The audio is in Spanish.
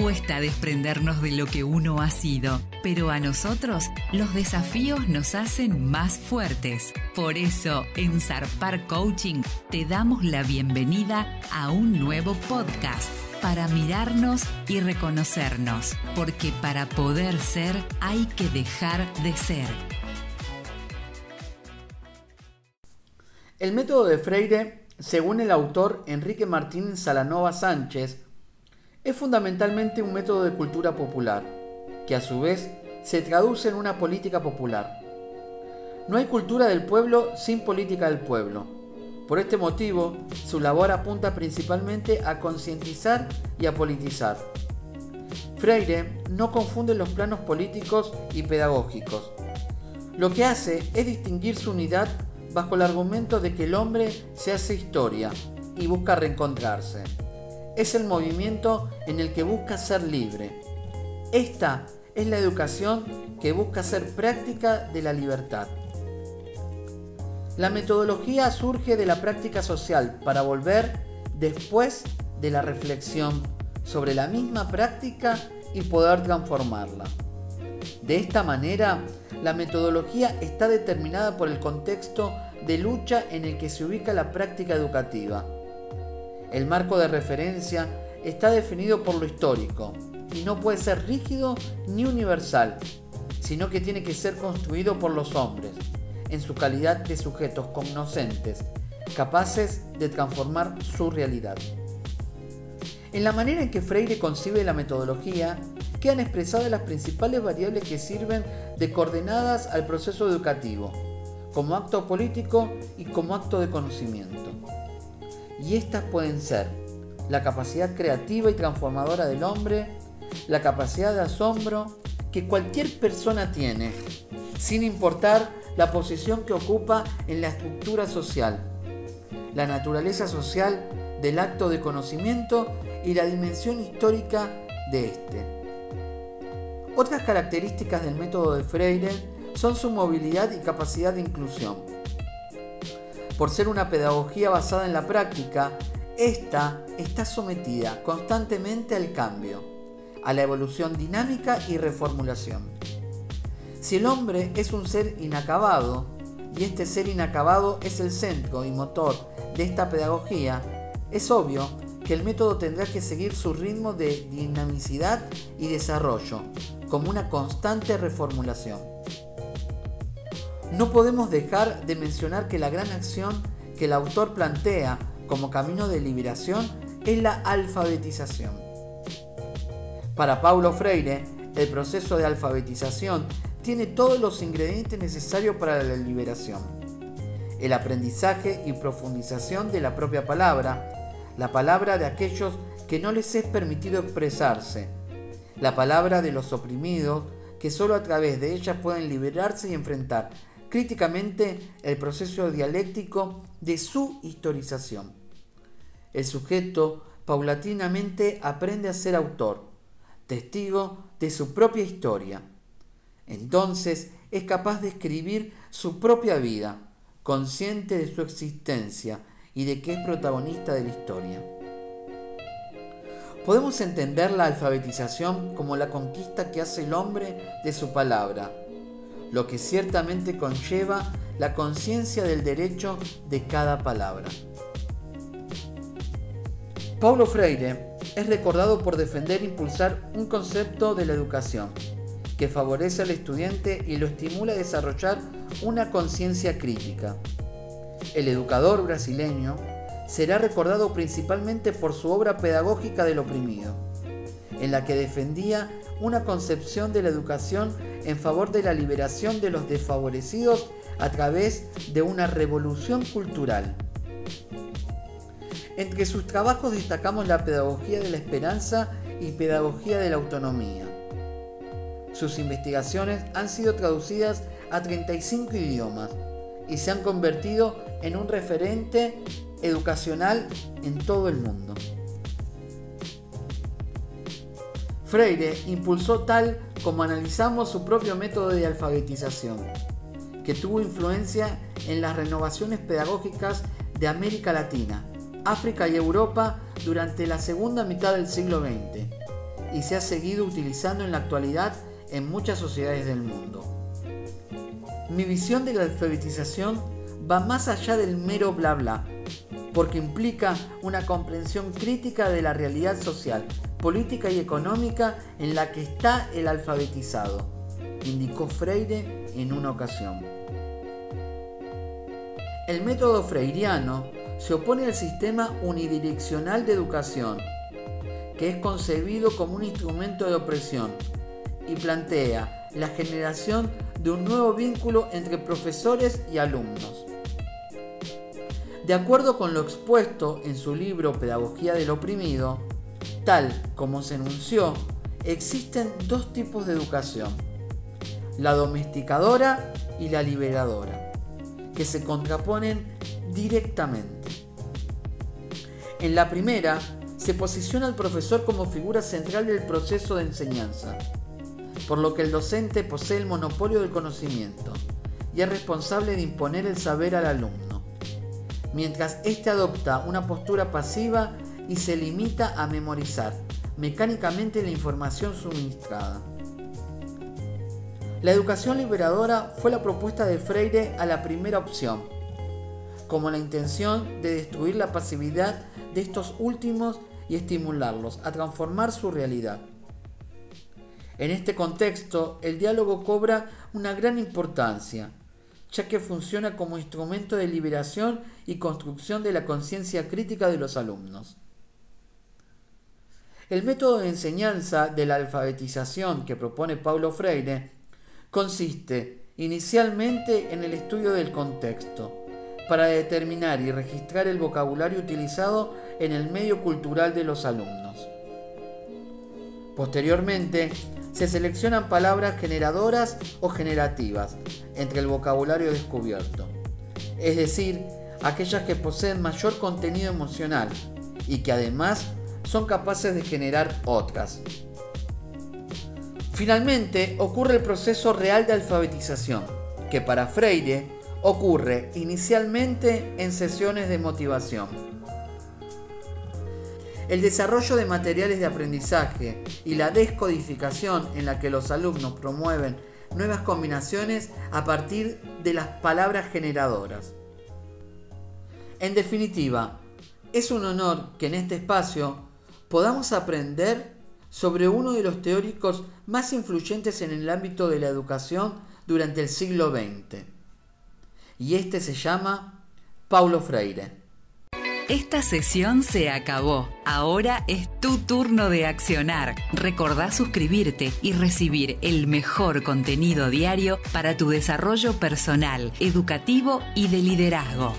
Cuesta desprendernos de lo que uno ha sido, pero a nosotros los desafíos nos hacen más fuertes. Por eso, en Zarpar Coaching te damos la bienvenida a un nuevo podcast para mirarnos y reconocernos, porque para poder ser hay que dejar de ser. El método de Freire, según el autor Enrique Martín Salanova Sánchez, es fundamentalmente un método de cultura popular, que a su vez se traduce en una política popular. No hay cultura del pueblo sin política del pueblo. Por este motivo, su labor apunta principalmente a concientizar y a politizar. Freire no confunde los planos políticos y pedagógicos. Lo que hace es distinguir su unidad bajo el argumento de que el hombre se hace historia y busca reencontrarse es el movimiento en el que busca ser libre. Esta es la educación que busca ser práctica de la libertad. La metodología surge de la práctica social para volver después de la reflexión sobre la misma práctica y poder transformarla. De esta manera, la metodología está determinada por el contexto de lucha en el que se ubica la práctica educativa el marco de referencia está definido por lo histórico y no puede ser rígido ni universal, sino que tiene que ser construido por los hombres, en su calidad de sujetos cognoscentes, capaces de transformar su realidad. En la manera en que Freire concibe la metodología, quedan expresadas las principales variables que sirven de coordenadas al proceso educativo, como acto político y como acto de conocimiento y estas pueden ser la capacidad creativa y transformadora del hombre, la capacidad de asombro que cualquier persona tiene, sin importar la posición que ocupa en la estructura social, la naturaleza social del acto de conocimiento y la dimensión histórica de éste. Otras características del método de Freire son su movilidad y capacidad de inclusión por ser una pedagogía basada en la práctica, esta está sometida constantemente al cambio, a la evolución dinámica y reformulación. Si el hombre es un ser inacabado, y este ser inacabado es el centro y motor de esta pedagogía, es obvio que el método tendrá que seguir su ritmo de dinamicidad y desarrollo, como una constante reformulación. No podemos dejar de mencionar que la gran acción que el autor plantea como camino de liberación es la alfabetización. Para Paulo Freire, el proceso de alfabetización tiene todos los ingredientes necesarios para la liberación. El aprendizaje y profundización de la propia palabra, la palabra de aquellos que no les es permitido expresarse, la palabra de los oprimidos que solo a través de ella pueden liberarse y enfrentar críticamente el proceso dialéctico de su historización. El sujeto paulatinamente aprende a ser autor, testigo de su propia historia. Entonces es capaz de escribir su propia vida, consciente de su existencia y de que es protagonista de la historia. Podemos entender la alfabetización como la conquista que hace el hombre de su palabra, lo que ciertamente conlleva la conciencia del derecho de cada palabra. Paulo Freire es recordado por defender e impulsar un concepto de la educación que favorece al estudiante y lo estimula a desarrollar una conciencia crítica. El educador brasileño será recordado principalmente por su obra pedagógica del oprimido, en la que defendía una concepción de la educación en favor de la liberación de los desfavorecidos a través de una revolución cultural. Entre sus trabajos destacamos la pedagogía de la esperanza y pedagogía de la autonomía. Sus investigaciones han sido traducidas a 35 idiomas y se han convertido en un referente educacional en todo el mundo. Freire impulsó tal como analizamos su propio método de alfabetización, que tuvo influencia en las renovaciones pedagógicas de América Latina, África y Europa durante la segunda mitad del siglo XX, y se ha seguido utilizando en la actualidad en muchas sociedades del mundo. Mi visión de la alfabetización va más allá del mero bla bla, porque implica una comprensión crítica de la realidad social, política y económica en la que está el alfabetizado, indicó Freire en una ocasión. El método freiriano se opone al sistema unidireccional de educación, que es concebido como un instrumento de opresión y plantea la generación de un nuevo vínculo entre profesores y alumnos. De acuerdo con lo expuesto en su libro Pedagogía del Oprimido, tal como se enunció, existen dos tipos de educación, la domesticadora y la liberadora, que se contraponen directamente. En la primera, se posiciona al profesor como figura central del proceso de enseñanza, por lo que el docente posee el monopolio del conocimiento y es responsable de imponer el saber al alumno, mientras éste adopta una postura pasiva y se limita a memorizar mecánicamente la información suministrada. La educación liberadora fue la propuesta de Freire a la primera opción, como la intención de destruir la pasividad de estos últimos y estimularlos a transformar su realidad. En este contexto, el diálogo cobra una gran importancia, ya que funciona como instrumento de liberación y construcción de la conciencia crítica de los alumnos. El método de enseñanza de la alfabetización que propone Paulo Freire consiste inicialmente en el estudio del contexto, para determinar y registrar el vocabulario utilizado en el medio cultural de los alumnos. Posteriormente, se seleccionan palabras generadoras o generativas entre el vocabulario descubierto, es decir, aquellas que poseen mayor contenido emocional y que además son capaces de generar otras. Finalmente, ocurre el proceso real de alfabetización, que para Freire ocurre inicialmente en sesiones de motivación. El desarrollo de materiales de aprendizaje y la descodificación en la que los alumnos promueven nuevas combinaciones a partir de las palabras generadoras. En definitiva, es un honor que en este espacio podamos aprender sobre uno de los teóricos más influyentes en el ámbito de la educación durante el siglo XX y este se llama Paulo Freire. Esta sesión se acabó. Ahora es tu turno de accionar. Recordá suscribirte y recibir el mejor contenido diario para tu desarrollo personal, educativo y de liderazgo.